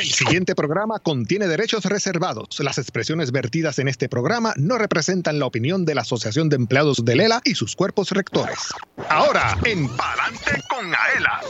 El siguiente programa contiene derechos reservados. Las expresiones vertidas en este programa no representan la opinión de la Asociación de Empleados de Lela y sus cuerpos rectores. Ahora, en Palante con Aela.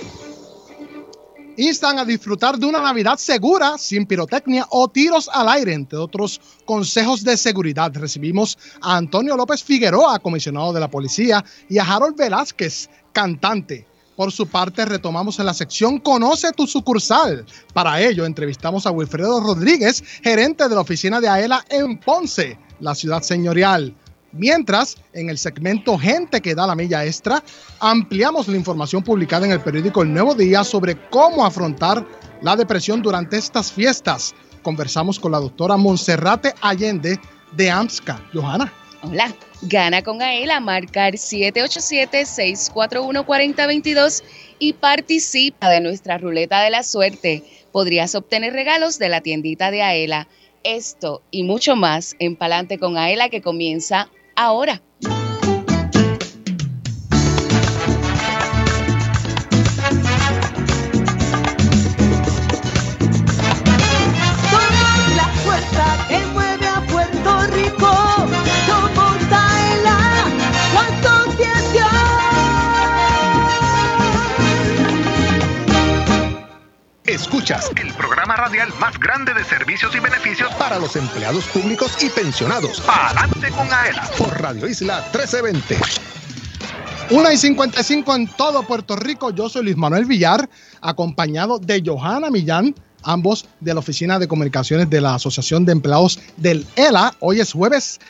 Instan a disfrutar de una Navidad segura, sin pirotecnia o tiros al aire, entre otros consejos de seguridad. Recibimos a Antonio López Figueroa, comisionado de la policía, y a Harold Velázquez, cantante. Por su parte, retomamos en la sección Conoce tu sucursal. Para ello, entrevistamos a Wilfredo Rodríguez, gerente de la oficina de AELA en Ponce, la ciudad señorial. Mientras, en el segmento Gente que da la milla extra, ampliamos la información publicada en el periódico El Nuevo Día sobre cómo afrontar la depresión durante estas fiestas. Conversamos con la doctora Monserrate Allende de AMSCA. Johanna. Hola, gana con AELA, marcar 787-641-4022 y participa de nuestra ruleta de la suerte. Podrías obtener regalos de la tiendita de AELA. Esto y mucho más en Palante con AELA que comienza ahora. Escuchas el programa radial más grande de servicios y beneficios para los empleados públicos y pensionados. Palante con Aela por Radio Isla 1320. 1 y 55 en todo Puerto Rico. Yo soy Luis Manuel Villar, acompañado de Johanna Millán, ambos de la Oficina de Comunicaciones de la Asociación de Empleados del ELA. Hoy es jueves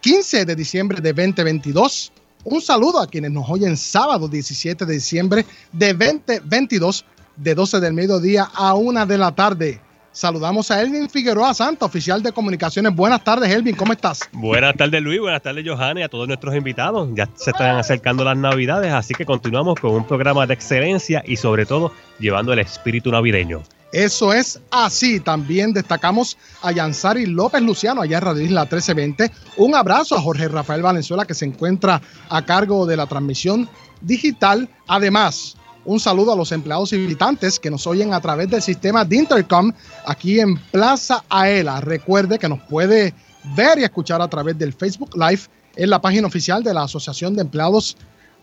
15 de diciembre de 2022. Un saludo a quienes nos oyen sábado 17 de diciembre de 2022, de 12 del mediodía a 1 de la tarde. Saludamos a Elvin Figueroa Santa, oficial de comunicaciones. Buenas tardes, Elvin, ¿cómo estás? Buenas tardes, Luis. Buenas tardes, Johanna, y a todos nuestros invitados. Ya se están acercando las Navidades, así que continuamos con un programa de excelencia y, sobre todo, llevando el espíritu navideño. Eso es así. También destacamos a Yansari López Luciano, allá en Radio Isla 1320. Un abrazo a Jorge Rafael Valenzuela, que se encuentra a cargo de la transmisión digital. Además, un saludo a los empleados y visitantes que nos oyen a través del sistema de Intercom aquí en Plaza Aela. Recuerde que nos puede ver y escuchar a través del Facebook Live en la página oficial de la Asociación de Empleados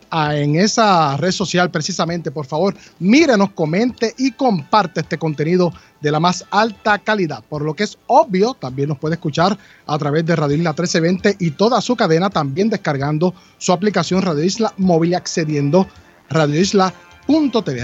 ah, en esa red social precisamente. Por favor, mírenos, comente y comparte este contenido de la más alta calidad. Por lo que es obvio, también nos puede escuchar a través de Radio Isla 1320 y toda su cadena, también descargando su aplicación Radio Isla móvil y accediendo Radio Isla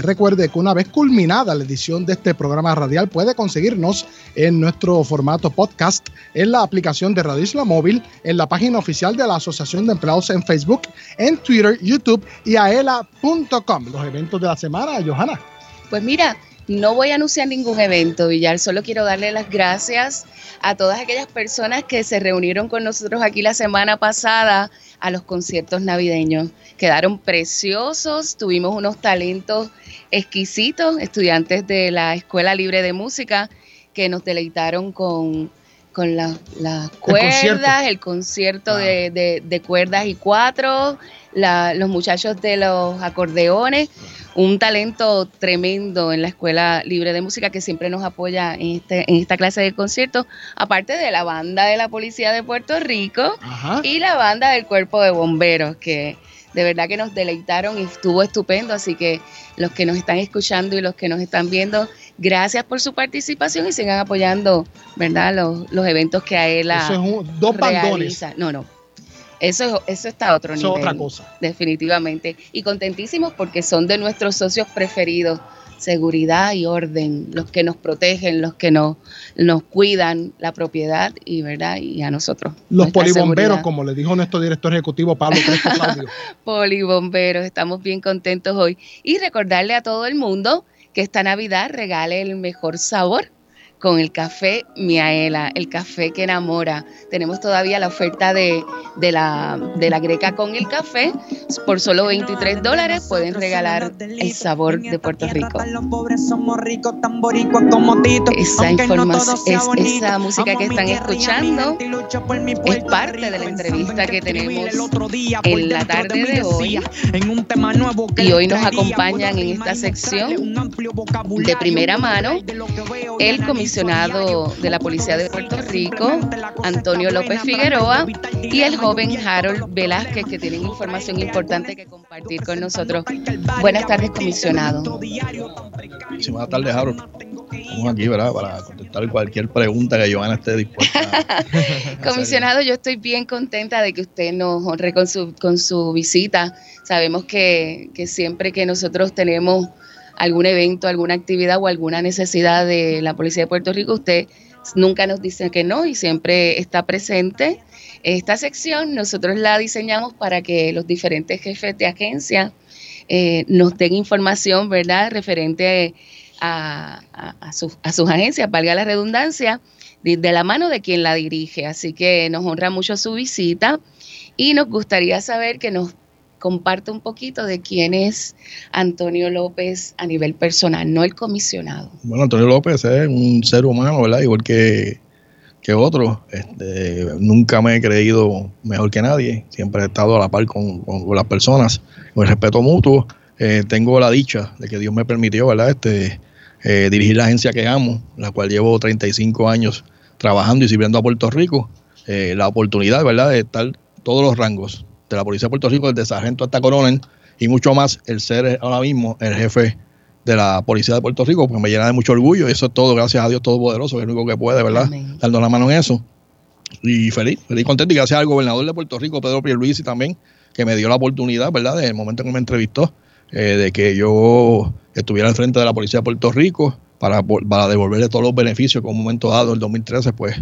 Recuerde que una vez culminada la edición de este programa radial puede conseguirnos en nuestro formato podcast en la aplicación de Radio Isla Móvil, en la página oficial de la Asociación de Empleados en Facebook, en Twitter, YouTube y aela.com. Los eventos de la semana, Johanna. Pues mira, no voy a anunciar ningún evento, Villar, solo quiero darle las gracias a todas aquellas personas que se reunieron con nosotros aquí la semana pasada a los conciertos navideños. Quedaron preciosos, tuvimos unos talentos exquisitos, estudiantes de la Escuela Libre de Música que nos deleitaron con, con la- las cuerdas, el concierto, de, de- de cuerdas y cuatro, la- los muchachos de los acordeones, un talento tremendo en la Escuela Libre de Música que siempre nos apoya en, este, en esta clase de conciertos, aparte de la banda de la Policía de Puerto Rico Ajá. y la banda del Cuerpo de Bomberos, que de verdad que nos deleitaron y estuvo estupendo, así que los que nos están escuchando y los que nos están viendo, gracias por su participación y sigan apoyando, ¿verdad? Los, los eventos que a él Eso es un- dos bandones. No, no. Eso, eso está a otro Eso es otra cosa. Definitivamente. Y contentísimos porque son de nuestros socios preferidos. Seguridad y orden, los que nos protegen, los que nos, nos cuidan la propiedad y verdad y a nosotros. Los polibomberos, seguridad. como le dijo nuestro director ejecutivo Pablo Crespo Claudio. Polibomberos, estamos bien contentos hoy. Y recordarle a todo el mundo que esta Navidad regale el mejor sabor con el café Miaela, el café que enamora. Tenemos todavía la oferta de, de, la, de la greca con el café. Por solo 23 dólares pueden regalar el sabor de Puerto Rico. Esa información, es, esa música que están escuchando es parte de la entrevista que tenemos en la tarde de hoy. Y hoy nos acompañan en esta sección de primera mano el comisionado de la Policía de Puerto Rico, Antonio López Figueroa, y el joven Harold Velázquez, que tienen información importante que compartir con nosotros. Buenas tardes, comisionado. Buenas tardes, Harold. Estamos aquí, ¿verdad? Para contestar cualquier pregunta que Joana esté dispuesta a Comisionado, yo estoy bien contenta de que usted nos honre con su, con su visita. Sabemos que, que siempre que nosotros tenemos algún evento, alguna actividad o alguna necesidad de la Policía de Puerto Rico, usted nunca nos dice que no y siempre está presente. Esta sección nosotros la diseñamos para que los diferentes jefes de agencia eh, nos den información, ¿verdad?, referente a, sus, a sus agencias, valga la redundancia, de la mano de quien la dirige. Así que nos honra mucho su visita y nos gustaría saber que nos comparte un poquito de quién es Antonio López a nivel personal, no el comisionado. Bueno, Antonio López es un ser humano, ¿verdad? Igual que, que otro. Este, nunca me he creído mejor que nadie. Siempre he estado a la par con, con, las personas, con el respeto mutuo. Eh, tengo la dicha de que Dios me permitió, ¿verdad? Este, eh, dirigir la agencia que amo, la cual llevo 35 años trabajando y sirviendo a Puerto Rico. Eh, la oportunidad, ¿verdad?, de estar todos los rangos, de la Policía de Puerto Rico, desde sargento hasta coronel, y mucho más el ser ahora mismo el jefe de la Policía de Puerto Rico, porque me llena de mucho orgullo, y eso es todo, gracias a Dios Todopoderoso, que es el único que puede, ¿verdad? Amén. Dando la mano en eso. Y feliz, feliz, contento, y gracias al gobernador de Puerto Rico, Pedro Pierluisi, también, que me dio la oportunidad, ¿verdad?, desde el momento en que me entrevistó, eh, de que yo estuviera al frente de la Policía de Puerto Rico para, para devolverle todos los beneficios que en un momento dado, el 2013, pues,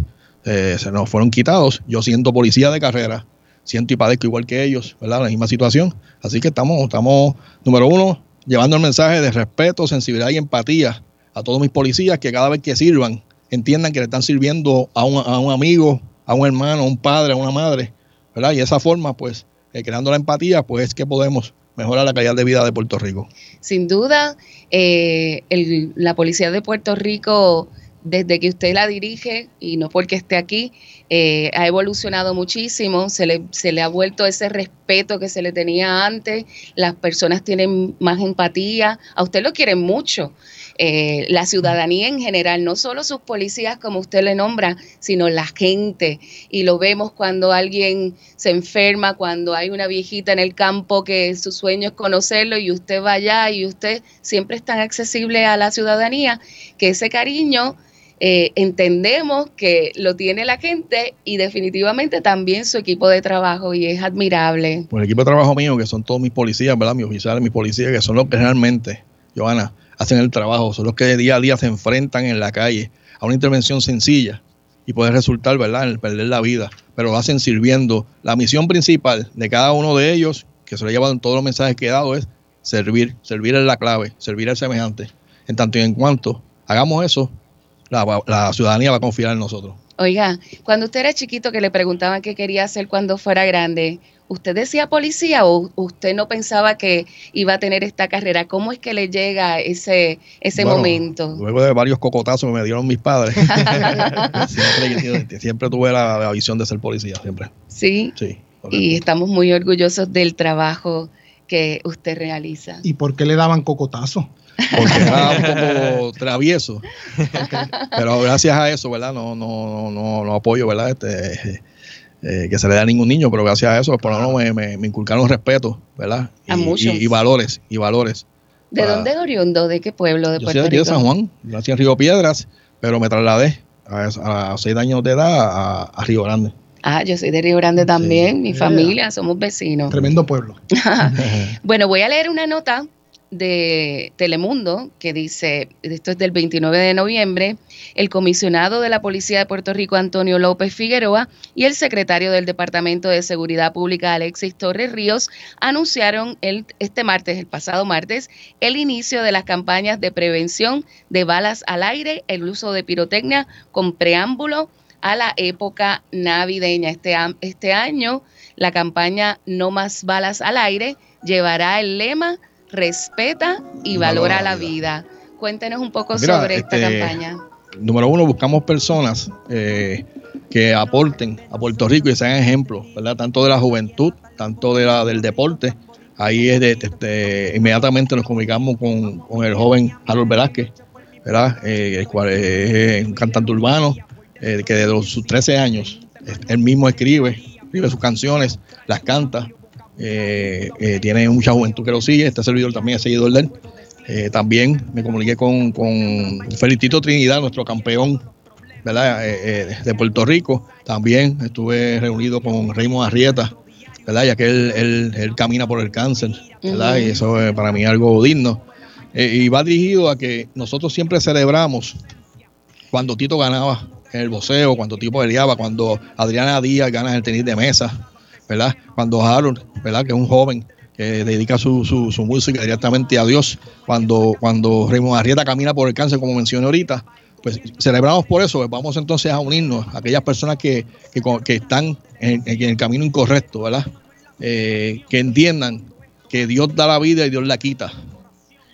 eh, se nos fueron quitados. Yo siendo policía de carrera, siento y padezco igual que ellos, ¿verdad? La misma situación. Así que estamos, estamos, número uno, llevando el mensaje de respeto, sensibilidad y empatía a todos mis policías que cada vez que sirvan entiendan que le están sirviendo a un, a un amigo, a un hermano, a un padre, a una madre, ¿verdad? Y esa forma, pues, eh, creando la empatía, pues es que podemos mejorar la calidad de vida de Puerto Rico. Sin duda, eh, la Policía de Puerto Rico, desde que usted la dirige, y no porque esté aquí, eh, ha evolucionado muchísimo, se le, se le ha vuelto ese respeto que se le tenía antes, las personas tienen más empatía, a usted lo quieren mucho. Eh, la ciudadanía en general, no solo sus policías como usted le nombra, sino la gente. Y lo vemos cuando alguien se enferma, cuando hay una viejita en el campo que su sueño es conocerlo y usted va allá y usted siempre es tan accesible a la ciudadanía que ese cariño eh, entendemos que lo tiene la gente y definitivamente también su equipo de trabajo y es admirable. Pues el equipo de trabajo mío, que son todos mis policías, ¿verdad? Mis oficiales, mis policías, que son los que realmente, Joana, hacen el trabajo, son los que día a día se enfrentan en la calle a una intervención sencilla y puede resultar, ¿verdad?, en el perder la vida, pero lo hacen sirviendo. La misión principal de cada uno de ellos, que se lo en todos los mensajes que he dado, es servir. Servir es la clave, servir al semejante. En tanto y en cuanto hagamos eso, la, la, ciudadanía va a confiar en nosotros. Oiga, cuando usted era chiquito que le preguntaban qué quería hacer cuando fuera grande, ¿usted decía policía o usted no pensaba que iba a tener esta carrera? ¿Cómo es que le llega ese, ese bueno, momento? Luego de varios cocotazos que me dieron mis padres, siempre, siempre, tuve la, la, visión de ser policía, siempre. Sí. Sí. Y estamos muy orgullosos del trabajo que usted realiza. ¿Y por qué le daban cocotazo? Porque era un poco travieso. Pero gracias a eso, ¿verdad? No, no, no, no apoyo, ¿verdad? Este, eh, que se le da a ningún niño, pero gracias a eso, por lo menos me, me, me inculcaron respeto, ¿verdad? Y, a muchos. Y, y, valores, y valores. ¿De para, dónde es oriundo? ¿De qué pueblo de yo Puerto soy Rico? de San Juan, nací en Río Piedras, pero me trasladé a, a seis años de edad a, a Río Grande. Ah, yo soy de Río Grande también, sí. mi familia, somos vecinos. Tremendo pueblo. bueno, voy a leer una nota de Telemundo, que dice, esto es del 29 de noviembre, el comisionado de la Policía de Puerto Rico, Antonio López Figueroa, y el secretario del Departamento de Seguridad Pública, Alexis Torres Ríos, anunciaron el, este martes, el pasado martes, el inicio de las campañas de prevención de balas al aire, el uso de pirotecnia con preámbulo a la época navideña. Este, este año, la campaña No más balas al aire llevará el lema respeta y valora la vida. Cuéntenos un poco Mira, sobre esta este, campaña. Número uno, buscamos personas eh, que aporten a Puerto Rico y sean ejemplos, ¿verdad? Tanto de la juventud, tanto de la, del deporte. Ahí es de, de- de- inmediatamente nos comunicamos con, con el joven Harold Velázquez, ¿verdad? Eh, el cual es un cantante urbano eh, que desde los- sus 13 años eh, él mismo escribe, escribe sus canciones, las canta. eh, eh, tiene mucha juventud que lo sigue, este servidor también es seguidor de él. También me comuniqué con, con Felicito Trinidad, nuestro campeón ¿verdad? De Puerto Rico. También estuve reunido con Raymond Arrieta, ¿verdad? ya que él, él- él camina por el cáncer, ¿verdad? Y eso es para mí algo digno. Y va dirigido a que nosotros siempre celebramos cuando Tito ganaba en el boxeo, cuando Tito peleaba, cuando Adriana Díaz gana el tenis de mesa, ¿verdad? Cuando Harold, ¿verdad? Que es un joven que dedica su, su- su música directamente a Dios, cuando, cuando Raymond Arrieta camina por el cáncer, como mencioné ahorita, pues celebramos por eso, pues vamos entonces a unirnos a aquellas personas que, que, que están en, en el camino incorrecto, ¿verdad? Eh, que entiendan que Dios da la vida y Dios la quita.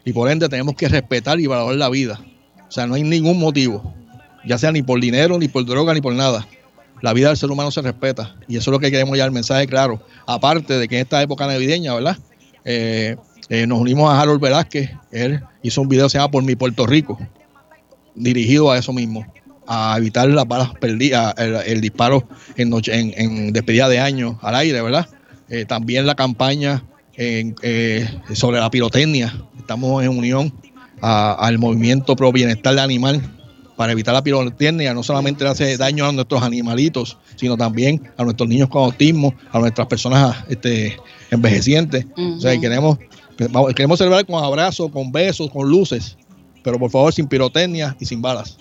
Y por ende tenemos que respetar y valorar la vida. O sea, no hay ningún motivo, ya sea ni por dinero, ni por droga, ni por nada. La vida del ser humano se respeta. Y eso es lo que queremos ya el mensaje claro. Aparte de que en esta época navideña, ¿verdad? Eh, eh, nos unimos a Harold Velázquez. Él hizo un video que se llama Por mi Puerto Rico, dirigido a eso mismo, a evitar las balas perdidas, el, disparo en, noche, en, despedida de año al aire, ¿verdad? Eh, también la campaña sobre la pirotecnia. Estamos en unión al movimiento pro bienestar del animal para evitar la pirotecnia. No solamente le hace daño a nuestros animalitos, sino también a nuestros niños con autismo, a nuestras personas este, envejecientes. O sea, queremos, queremos celebrar con abrazos, con besos, con luces, pero por favor sin pirotecnia y sin balas.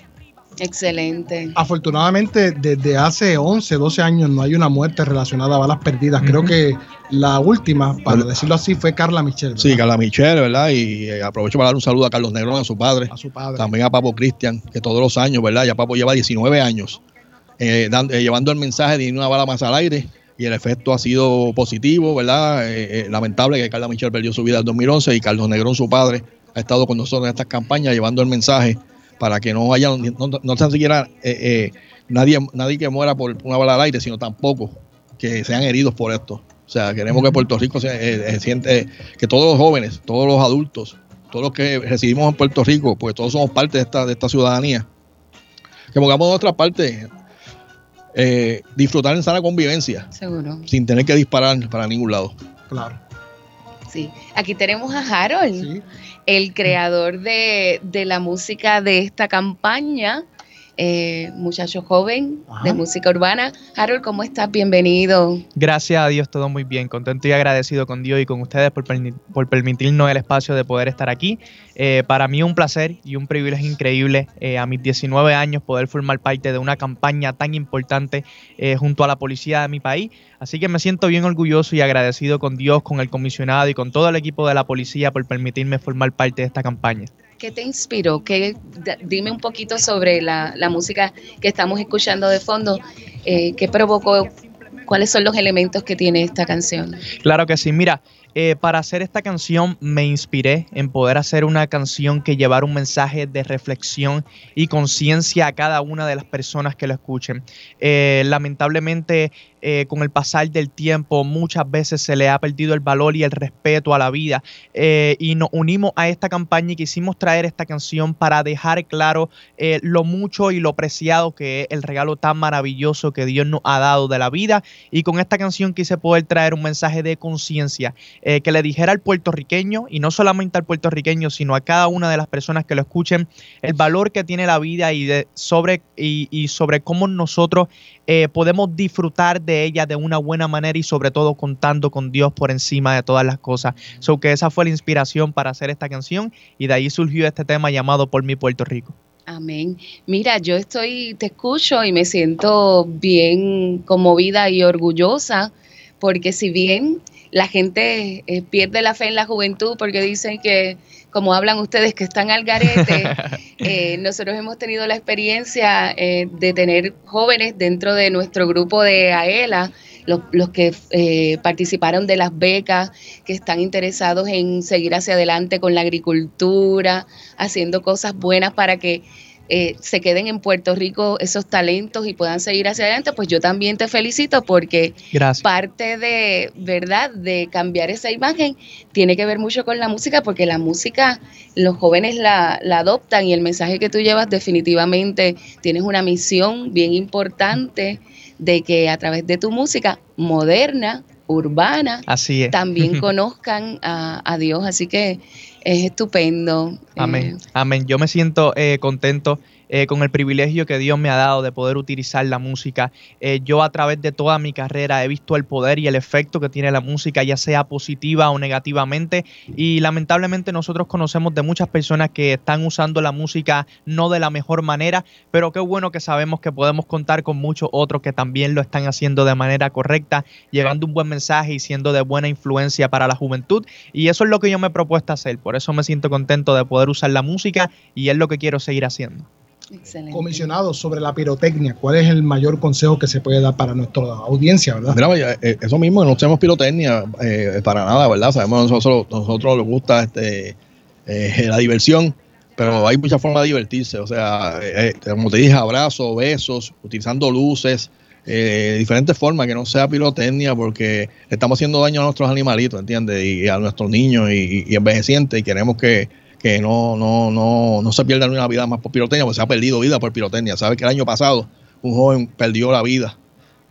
Excelente. Afortunadamente, desde hace 11, 12 años no hay una muerte relacionada a balas perdidas. Creo que la última, para Bueno. decirlo así, fue Carla Michelle. Sí. Carla Michelle, ¿verdad? Y eh, aprovecho para dar un saludo a Carlos Negrón, a su padre, a su padre. también a Papo Cristian, que todos los años, ¿verdad? Ya Papo lleva 19 años eh, eh, llevando el mensaje de una bala más al aire y el efecto ha sido positivo, ¿verdad? Eh, eh, lamentable que Carla Michelle perdió su vida en 2011 y Carlos Negrón, su padre, ha estado con nosotros en estas campañas llevando el mensaje para que no haya, no, no tan siquiera eh, eh, nadie, nadie que muera por una bala al aire, sino tampoco que sean heridos por esto. O sea, queremos que Puerto Rico se eh, eh, siente, que todos los jóvenes, todos los adultos, todos los que residimos en Puerto Rico, pues todos somos parte de esta, de esta ciudadanía, que pongamos nuestra parte, eh, disfrutar en sana convivencia, Seguro. sin tener que disparar para ningún lado. Claro. Sí. Aquí tenemos a Harold, Sí. el creador de, de la música de esta campaña. Eh, muchacho joven Ajá. de música urbana. Harold, ¿cómo estás? Bienvenido. Gracias a Dios, todo muy bien. Contento y agradecido con Dios y con ustedes por, por permitirnos el espacio de poder estar aquí. Eh, para mí un placer y un privilegio increíble eh, a mis 19 años poder formar parte de una campaña tan importante eh, junto a la policía de mi país. Así que me siento bien orgulloso y agradecido con Dios, con el comisionado y con todo el equipo de la policía por permitirme formar parte de esta campaña. ¿Qué te inspiró? ¿Qué, dime un poquito sobre la, la música que estamos escuchando de fondo. Eh, ¿Qué provocó? ¿Cuáles son los elementos que tiene esta canción? Claro que sí. Mira, eh, para hacer esta canción me inspiré en poder hacer una canción que llevara un mensaje de reflexión y conciencia a cada una de las personas que lo escuchen. Eh, lamentablemente, eh, con el pasar del tiempo, muchas veces se le ha perdido el valor y el respeto a la vida. eh, y nos unimos a esta campaña y quisimos traer esta canción para dejar claro eh, lo mucho y lo preciado que es el regalo tan maravilloso que Dios nos ha dado de la vida. Y con esta canción quise poder traer un mensaje de conciencia que le dijera al puertorriqueño, y no solamente al puertorriqueño, sino a cada una de las personas que lo escuchen, el valor que tiene la vida y, sobre, y, sobre cómo nosotros podemos disfrutar de ella de una buena manera y sobre todo contando con Dios por encima de todas las cosas. So que esa fue la inspiración para hacer esta canción y de ahí surgió este tema llamado Por mi Puerto Rico. Amén. Mira, yo estoy, te escucho y me siento bien conmovida y orgullosa, porque si bien la gente eh, pierde la fe en la juventud porque dicen que, como hablan ustedes, que están al garete, eh, nosotros hemos tenido la experiencia eh, de tener jóvenes dentro de nuestro grupo de AELA, los, los que eh, participaron de las becas, que están interesados en seguir hacia adelante con la agricultura, haciendo cosas buenas para que eh, se queden en Puerto Rico esos talentos y puedan seguir hacia adelante, pues yo también te felicito porque Gracias. parte de, ¿verdad?, de cambiar esa imagen tiene que ver mucho con la música, porque la música los jóvenes la, la adoptan y el mensaje que tú llevas definitivamente tienes una misión bien importante de que a través de tu música moderna, urbana, Así es. también conozcan a, a Dios. Así que es estupendo. Amén, Eh, amén. Yo me siento eh, contento eh, con el privilegio que Dios me ha dado de poder utilizar la música. Eh, yo a través de toda mi carrera he visto el poder y el efecto que tiene la música, ya sea positiva o negativamente. Y lamentablemente nosotros conocemos de muchas personas que están usando la música no de la mejor manera, pero qué bueno que sabemos que podemos contar con muchos otros que también lo están haciendo de manera correcta, llevando un buen mensaje y siendo de buena influencia para la juventud. Y eso es lo que yo me he propuesto hacer. Por eso me siento contento de poder usar la música y es lo que quiero seguir haciendo. Excelente. Comisionado sobre la pirotecnia, ¿cuál es el mayor consejo que se puede dar para nuestra audiencia, verdad? Mira, vaya, eh, eso mismo, no tenemos pirotecnia eh, para nada, ¿verdad? Sabemos que nosotros, nosotros nos gusta este, eh, la diversión, pero hay muchas formas de divertirse. O sea, eh, eh, como te dije, abrazos, besos, utilizando luces, eh, diferentes formas, que no sea pirotecnia, porque estamos haciendo daño a nuestros animalitos, ¿entiendes? Y a nuestros niños y, y envejecientes, y queremos que, que no, no, no, no se pierda una vida más por pirotecnia, porque se ha perdido vida por pirotecnia. ¿Sabes que el año pasado un joven perdió la vida?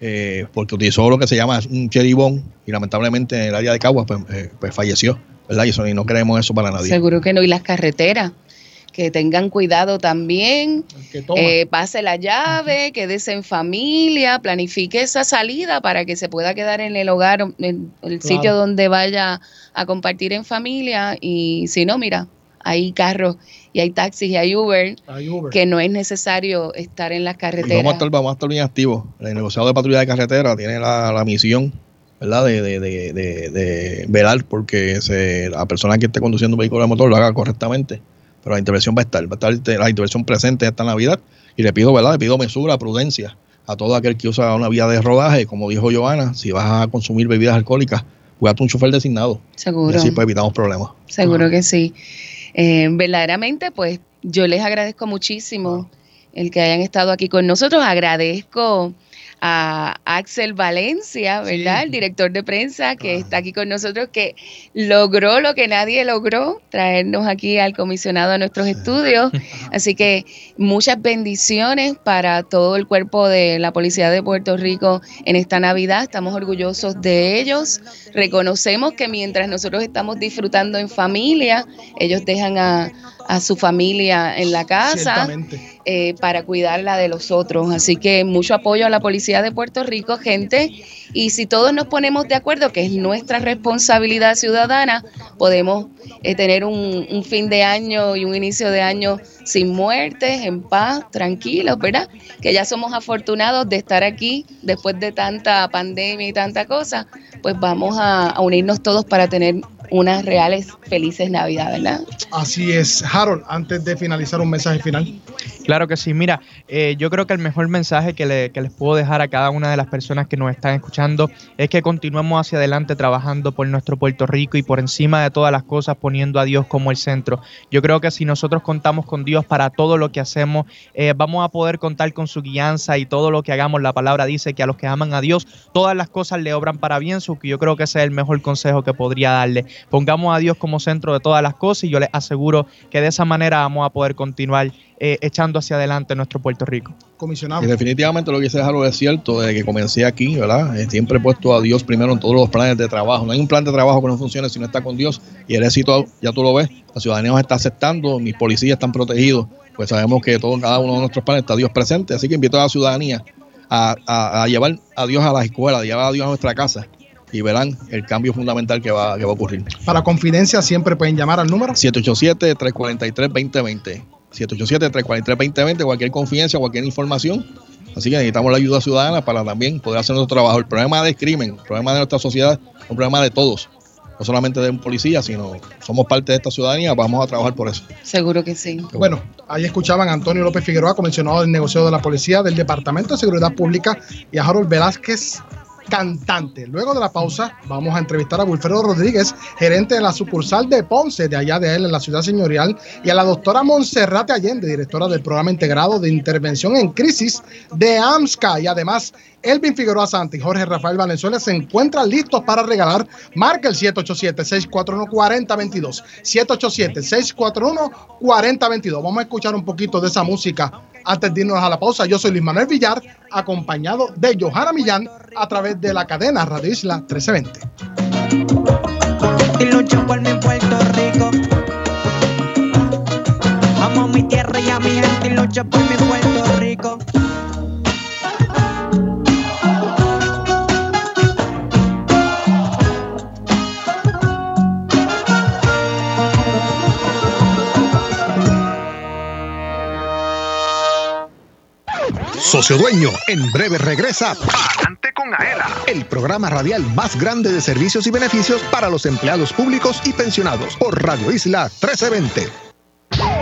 eh, porque utilizó lo que se llama un cheribón y lamentablemente en el área de Caguas pues, eh, pues falleció, ¿verdad? Y, eso, y no queremos eso para nadie. Seguro que no. Y las carreteras, que tengan cuidado también. Eh, pase la llave, quédese en familia, planifique esa salida para que se pueda quedar en el hogar, en el sitio donde vaya a compartir en familia. Y si no, mira, hay carros y hay taxis y hay Uber, Hay Uber. que no es necesario estar en las Y carreteras. vamos a estar, vamos a estar bien activos. El negociado de patrulla de carretera tiene la, la misión, ¿verdad? De, de, de, de, de velar porque se, la persona que esté conduciendo un vehículo de motor lo haga correctamente. Pero la intervención va a estar, va a estar la intervención presente esta Navidad. Y le pido, ¿verdad? Le pido mesura, prudencia a todo aquel que usa una vía de rodaje. Como dijo Joana, si vas a consumir bebidas alcohólicas, búscate un chofer designado. Y Seguro. así pues evitamos problemas. Seguro que sí. Eh, verdaderamente, pues yo les agradezco muchísimo el que hayan estado aquí con nosotros. Agradezco a Axel Valencia, ¿verdad? Sí. El director de prensa que está aquí con nosotros, que logró lo que nadie logró, traernos aquí al comisionado a nuestros estudios. Así que muchas bendiciones para todo el cuerpo de la Policía de Puerto Rico en esta Navidad. Estamos orgullosos de ellos. Reconocemos que mientras nosotros estamos disfrutando en familia, ellos dejan a, a su familia en la casa. Eh, para cuidarla de los otros. Así que mucho apoyo a la Policía de Puerto Rico, gente. Y si todos nos ponemos de acuerdo, que es nuestra responsabilidad ciudadana, podemos eh, tener un, fin de año y un inicio de año sin muertes, en paz, tranquilos, ¿verdad? Que ya somos afortunados de estar aquí después de tanta pandemia y tanta cosa, pues vamos a unirnos todos para tener unas reales felices Navidad, ¿verdad? Así es. Harold, antes de finalizar un mensaje final. Claro que sí, mira, eh, yo creo que el mejor mensaje que, le- que les puedo dejar a cada una de las personas que nos están escuchando es que continuemos hacia adelante trabajando por nuestro Puerto Rico y por encima de todas las cosas poniendo a Dios como el centro. Yo creo que si nosotros contamos con Dios para todo lo que hacemos, eh, vamos a poder contar con su guianza y todo lo que hagamos. La palabra dice que a los que aman a Dios, todas las cosas le obran para bien, que yo creo que ese es el mejor consejo que podría darle. Pongamos a Dios como centro de todas las cosas y yo les aseguro que de esa manera vamos a poder continuar eh, echando hacia adelante nuestro Puerto Rico. Comisionado. Y definitivamente lo que hice es algo de cierto, desde que comencé aquí, ¿verdad? Eh, Siempre he puesto a Dios primero en todos los planes de trabajo. No hay un plan de trabajo que no funcione si no está con Dios. Y el éxito, ya tú lo ves, la ciudadanía nos está aceptando, mis policías están protegidos, pues sabemos que todo, cada uno de nuestros planes está Dios presente. Así que invito a la ciudadanía a, a- a llevar a Dios a las escuelas, a llevar a Dios a nuestra casa y verán el cambio fundamental que va, que va a ocurrir. Para confidencia siempre pueden llamar al número 787-343-2020. 787-343-2020, cualquier confidencia, cualquier información. Así que necesitamos la ayuda ciudadana para también poder hacer nuestro trabajo. El problema del crimen, el problema de nuestra sociedad, es un problema de todos. No solamente de un policía, sino somos parte de esta ciudadanía, vamos a trabajar por eso. Seguro que sí. Bueno, ahí escuchaban a Antonio López Figueroa, comisionado del negocio de la policía del Departamento de Seguridad Pública, y a Harold Velázquez, cantante. Luego de la pausa, vamos a entrevistar a Wilfredo Rodríguez, gerente de la sucursal de Ponce, de allá de él, en la ciudad señorial, y a la doctora Monserrate Allende, directora del programa integrado de intervención en crisis de AMSCA. Y además, Elvin Figueroa Santi y Jorge Rafael Valenzuela se encuentran listos para regalar. Marca el 787-641-4022. 787-641-4022. Vamos a escuchar un poquito de esa música antes de irnos a la pausa. Yo soy Luis Manuel Villar, acompañado de Johanna Millán a través de la cadena Radio Isla 1320. y lucho por mi Puerto Rico. Amo mi tierra y a mi gente y lucho por mi Puerto Rico. Socio Dueño, en breve regresa el programa radial más grande de servicios y beneficios para los empleados públicos y pensionados por Radio Isla 1320.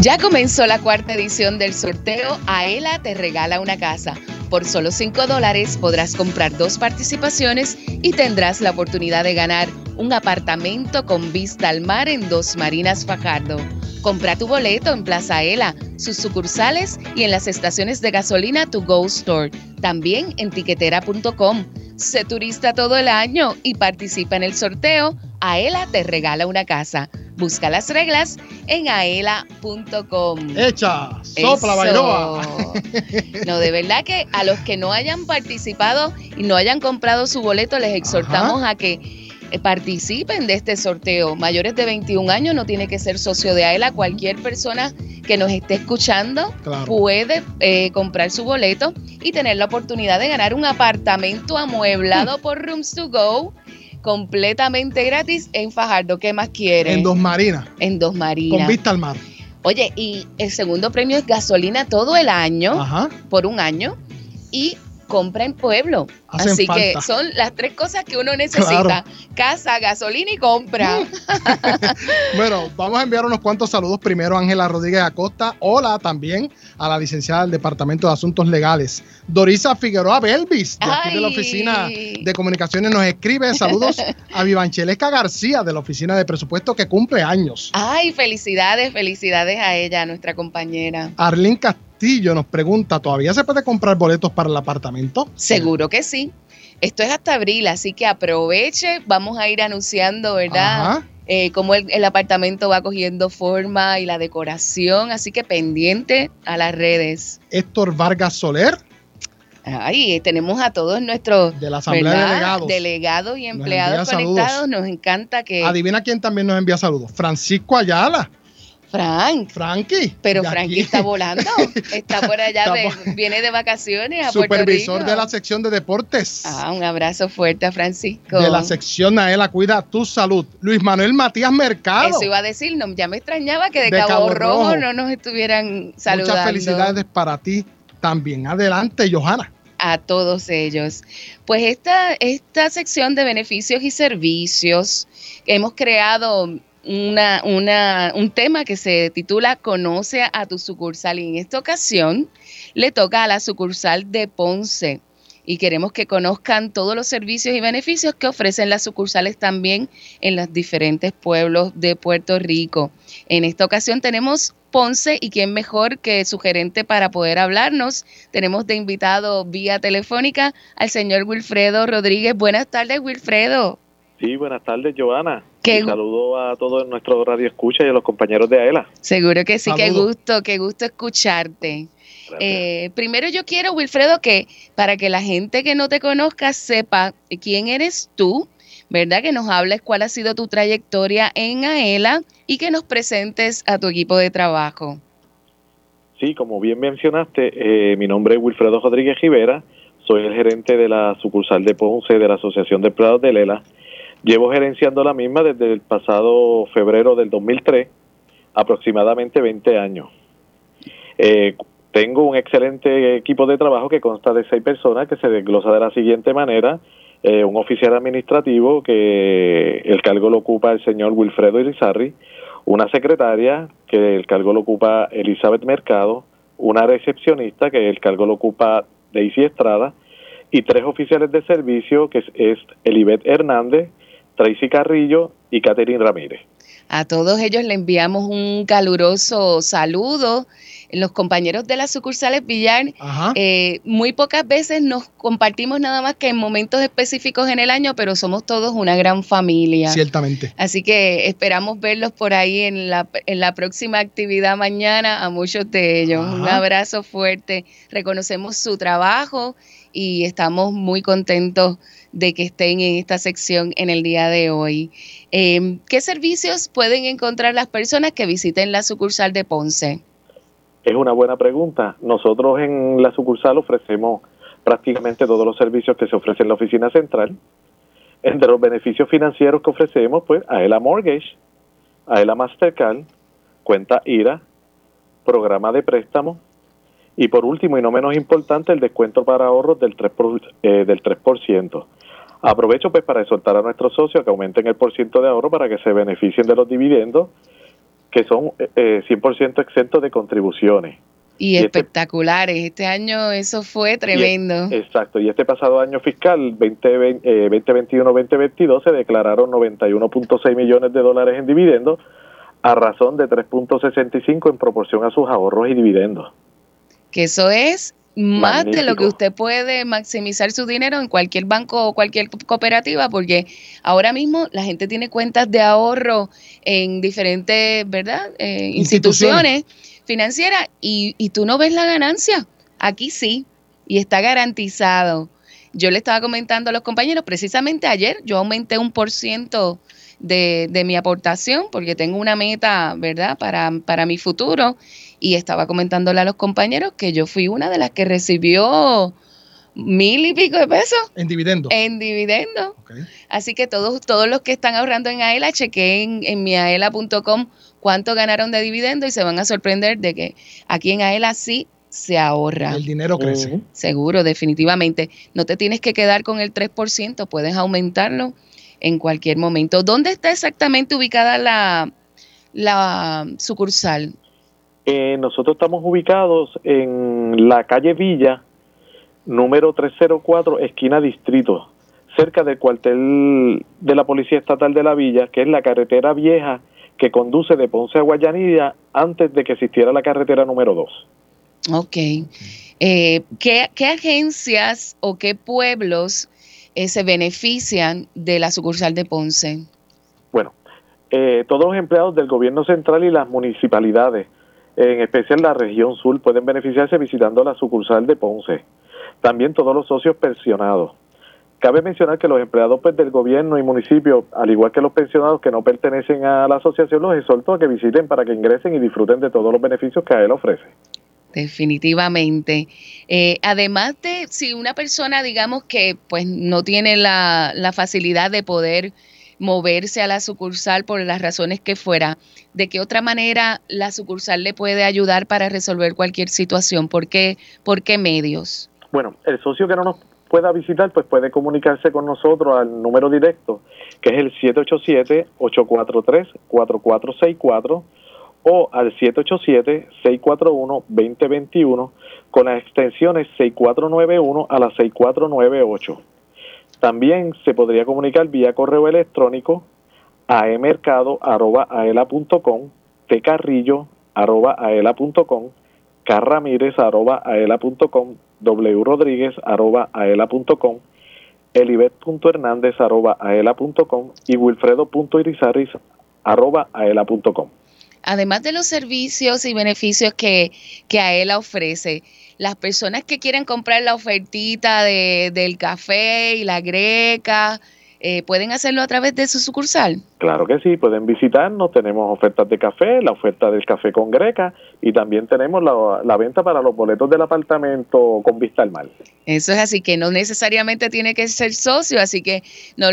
Ya comenzó la cuarta edición del sorteo Aela te regala una casa. Por solo 5 dólares podrás comprar dos participaciones y tendrás la oportunidad de ganar un apartamento con vista al mar en Dos Marinas Fajardo. Compra tu boleto en Plaza Aela, sus sucursales y en las estaciones de gasolina To Go Store. También en tiquetera.com. Sé turista todo el año y participa en el sorteo. Aela te regala una casa. Busca las reglas en aela.com. Hecha, sopla, bailoa. No, de verdad que a los que no hayan participado y no hayan comprado su boleto, les exhortamos a que eh, participen de este sorteo. Mayores de 21 años no tiene que ser socio de AELA. Cualquier persona que nos esté escuchando Claro. puede eh, comprar su boleto y tener la oportunidad de ganar un apartamento amueblado por Rooms to Go completamente gratis en Fajardo. ¿Qué más quiere? En Dos Marinas, En Dos Marinas. con vista al mar. Oye, y el segundo premio es gasolina todo el año, Ajá. por un año, y compra en pueblo. Hacen Así que son las tres cosas que uno necesita. Claro. Casa, gasolina y compra. Bueno, vamos a enviar unos cuantos saludos. Primero, a Ángela Rodríguez Acosta. Hola también a la licenciada del Departamento de Asuntos Legales. Dorisa Figueroa Belvis, de aquí de la. Oficina de Comunicaciones, nos escribe saludos a Vivancheleca García, de la Oficina de Presupuesto, que cumple años. Ay, felicidades, felicidades a ella, a nuestra compañera. Arlín Castillo nos pregunta, ¿todavía se puede comprar boletos para el apartamento? Seguro que sí. Esto es hasta abril, así que aproveche. Vamos a ir anunciando, ¿verdad? Eh, cómo el, el apartamento va cogiendo forma y la decoración. Así que pendiente a las redes. Héctor Vargas Soler, Ay, tenemos a todos nuestros de la Asamblea de ¿verdad? Delegados. delegados y empleados conectados. Nos encanta que Adivina quién también nos envía saludos. Francisco Ayala. Frank, Frankie. pero Frankie está volando, está por allá, de- viene de vacaciones a Puerto Supervisor Rico. de la sección de deportes. Ah, un abrazo fuerte a Francisco. de la sección Naela Cuida tu Salud. Luis Manuel Matías Mercado. Eso iba a decir, no, ya me extrañaba que de, De Cabo, Cabo Rojo, Rojo. no nos estuvieran saludando. Muchas felicidades para ti también. Adelante, Johanna. a todos ellos. Pues esta, esta sección de beneficios y servicios, hemos creado una, una, un tema que se titula Conoce a tu sucursal y en esta ocasión le toca a la sucursal de Ponce y queremos que conozcan todos los servicios y beneficios que ofrecen las sucursales también en los diferentes pueblos de Puerto Rico. En esta ocasión tenemos Ponce y quién mejor que su gerente para poder hablarnos. Tenemos de invitado vía telefónica al señor Wilfredo Rodríguez. Buenas tardes, Wilfredo. Sí, buenas tardes, Joana. Qué Y saludo a todos nuestros radio escucha y a los compañeros de AELA. Seguro que sí, qué Saludos. gusto, qué gusto escucharte. Eh, primero yo quiero, Wilfredo, que para que la gente que no te conozca sepa quién eres tú, ¿verdad? Que nos hables cuál ha sido tu trayectoria en AELA y que nos presentes a tu equipo de trabajo. Sí, como bien mencionaste, eh, mi nombre es Wilfredo Rodríguez Rivera, soy el gerente de la sucursal de Ponce de la Asociación de Empleados de Lela. Llevo gerenciando la misma desde el pasado febrero del 2003, aproximadamente 20 años. Eh, tengo un excelente equipo de trabajo que consta de seis personas que se desglosa de la siguiente manera. Eh, un oficial administrativo que el cargo lo ocupa el señor Wilfredo Irizarri, una secretaria que el cargo lo ocupa Elizabeth Mercado, una recepcionista que el cargo lo ocupa Daisy Estrada y tres oficiales de servicio que es, es Elibet Hernández, Tracy Carrillo y Catherine Ramírez. A todos ellos le enviamos un caluroso saludo. Los compañeros de las sucursales Villar, eh, muy pocas veces nos compartimos nada más que en momentos específicos en el año, pero somos todos una gran familia. Ciertamente. Así que esperamos verlos por ahí en la, en la próxima actividad mañana a muchos de ellos. Un abrazo fuerte. Reconocemos su trabajo y estamos muy contentos de que estén en esta sección en el día de hoy. Eh, ¿Qué servicios pueden encontrar las personas que visiten la sucursal de Ponce? Es una buena pregunta. Nosotros en la sucursal ofrecemos prácticamente todos los servicios que se ofrecen en la oficina central. Entre los beneficios financieros que ofrecemos, pues, AELA Mortgage, AELA Mastercard, cuenta IRA, programa de préstamo Y por último y no menos importante, el descuento para ahorros del 3%. Por, eh, del 3%. Aprovecho pues para exhortar a nuestros socios que aumenten el por ciento de ahorro para que se beneficien de los dividendos que son eh, 100% exentos de contribuciones. Y, este- espectaculares. Este año eso fue tremendo. Y- exacto. Y este pasado año fiscal, 2020, eh, 2021-2022, se declararon 91.6 millones de dólares en dividendos a razón de 3.65 en proporción a sus ahorros y dividendos. Que eso es más de lo que usted puede maximizar su dinero en cualquier banco o cualquier co- cooperativa, porque ahora mismo la gente tiene cuentas de ahorro en diferentes, ¿verdad? Eh, instituciones financieras y, y tú no ves la ganancia. Aquí sí, y está garantizado. Yo le estaba comentando a los compañeros, precisamente ayer yo aumenté un por ciento de, de mi aportación, porque tengo una meta, ¿verdad?, para, para mi futuro. Y estaba comentándole a los compañeros que yo fui una de las que recibió mil y pico de pesos En dividendo. en dividendo. Así que todos, todos los que están ahorrando en AELA, chequeen en miaela.com cuánto ganaron de dividendo y se van a sorprender de que aquí en AELA sí se ahorra. El dinero crece. Seguro, definitivamente. No te tienes que quedar con el 3%, puedes aumentarlo en cualquier momento. ¿Dónde está exactamente ubicada la, la sucursal? Eh, nosotros estamos ubicados en la calle Villa, número 304, esquina Distrito, cerca del cuartel de la Policía Estatal de la Villa, que es la carretera vieja que conduce de Ponce a Guayanilla antes de que existiera la carretera número 2. Ok. Eh, ¿qué, qué agencias o qué pueblos eh, se benefician de la sucursal de Ponce? Bueno, eh, todos los empleados del gobierno central y las municipalidades, en especial la región sur, pueden beneficiarse visitando la sucursal de Ponce. También todos los socios pensionados. Cabe mencionar que los empleados pues, del gobierno y municipio, al igual que los pensionados que no pertenecen a la asociación, los exhorto a que visiten para que ingresen y disfruten de todos los beneficios que a él ofrece. Definitivamente. Eh, además de si una persona, digamos que pues no tiene la, la facilidad de poder moverse a la sucursal por las razones que fuera, ¿de qué otra manera la sucursal le puede ayudar para resolver cualquier situación? ¿Por qué, por qué medios? Bueno, el socio que no nos pueda visitar, pues puede comunicarse con nosotros al número directo, que es el 787-843-4464 o al 787-641-2021 con las extensiones 6491 a la 6498. También se podría comunicar vía correo electrónico a emercado.aela.com, tcarrillo.aela.com, carramírez.aela.com, wrodríguez.aela.com, elibet.hernández.aela.com y wilfredo.irizarris.aela.com. Además de los servicios y beneficios que, que a él ofrece, las personas que quieren comprar la ofertita de, del café y la greca, eh, ¿pueden hacerlo a través de su sucursal? Claro que sí, pueden visitarnos, tenemos ofertas de café, la oferta del café con greca y también tenemos la, la venta para los boletos del apartamento con vista al mar. Eso es así, que no necesariamente tiene que ser socio, así que no,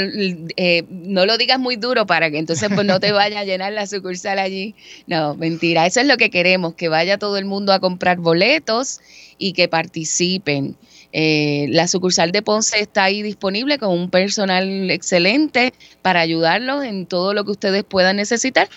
eh, no lo digas muy duro para que entonces pues no te vaya a llenar la sucursal allí. No, mentira, eso es lo que queremos, que vaya todo el mundo a comprar boletos y que participen. Eh, la sucursal de Ponce está ahí disponible con un personal excelente para ayudarlos en todo lo que ustedes puedan necesitar.